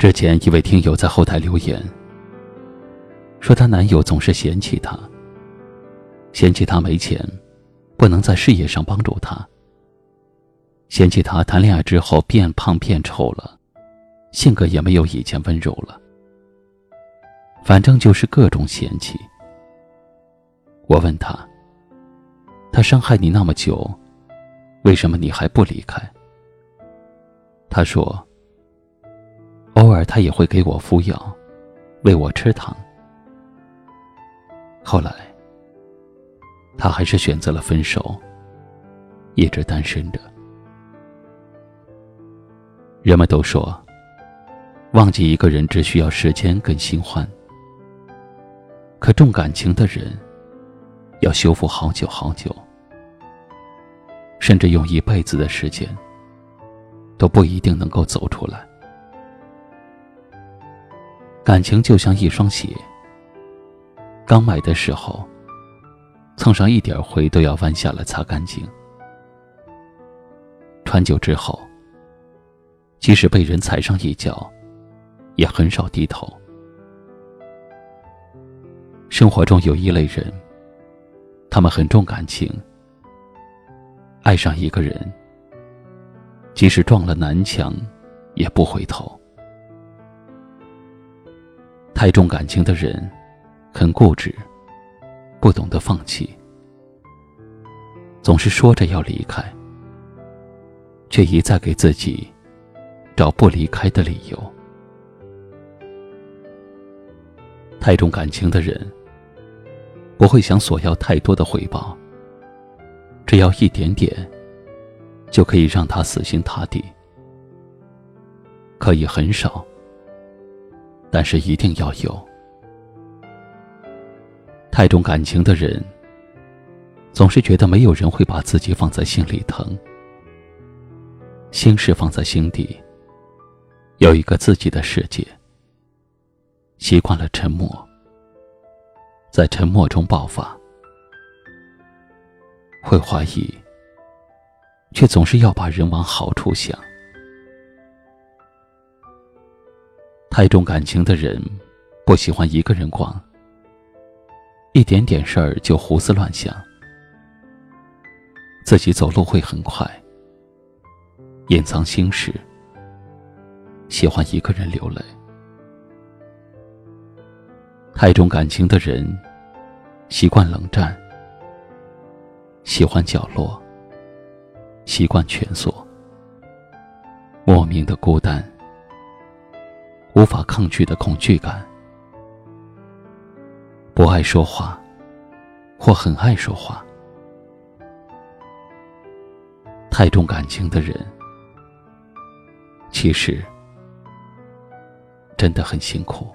之前一位听友在后台留言，说她男友总是嫌弃她，嫌弃她没钱，不能在事业上帮助她，嫌弃她谈恋爱之后变胖变丑了，性格也没有以前温柔了，反正就是各种嫌弃。我问他，他伤害你那么久，为什么你还不离开？他说。偶尔，他也会给我敷药，喂我吃糖。后来，他还是选择了分手，一直单身着。人们都说，忘记一个人只需要时间跟新欢，可重感情的人，要修复好久好久，甚至用一辈子的时间，都不一定能够走出来。感情就像一双鞋，刚买的时候，蹭上一点灰都要弯下来擦干净。穿久之后，即使被人踩上一脚，也很少低头。生活中有一类人，他们很重感情，爱上一个人，即使撞了南墙，也不回头。太重感情的人，很固执，不懂得放弃，总是说着要离开，却一再给自己找不离开的理由。太重感情的人，不会想索要太多的回报，只要一点点，就可以让他死心塌地，可以很少。但是一定要有。太重感情的人，总是觉得没有人会把自己放在心里疼，心事放在心底，有一个自己的世界。习惯了沉默，在沉默中爆发，会怀疑，却总是要把人往好处想。太重感情的人，不喜欢一个人逛。一点点事儿就胡思乱想，自己走路会很快，隐藏心事，喜欢一个人流泪。太重感情的人，习惯冷战，喜欢角落，习惯蜷缩，莫名的孤单。无法抗拒的恐惧感，不爱说话，或很爱说话，太重感情的人，其实真的很辛苦。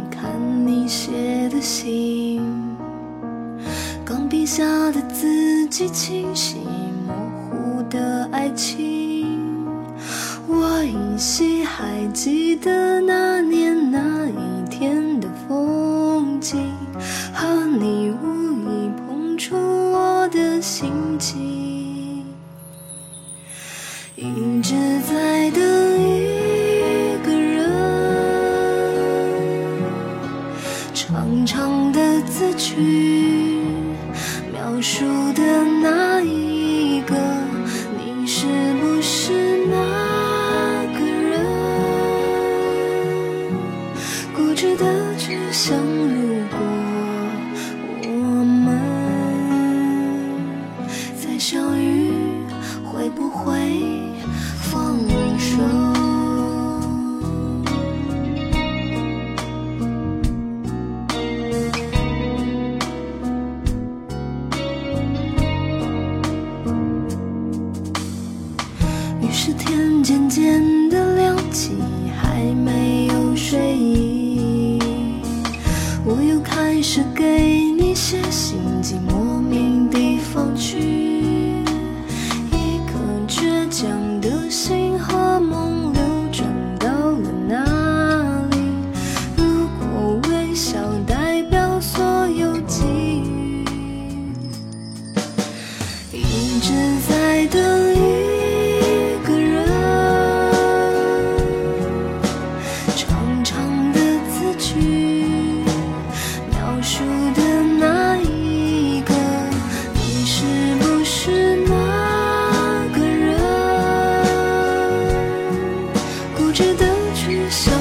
看你写的信，钢笔下的字迹清晰，模糊的爱情。我依稀还记得那年那一天的风景，和你无意碰触我的心情，一直在的渐渐的亮起还没值得去想。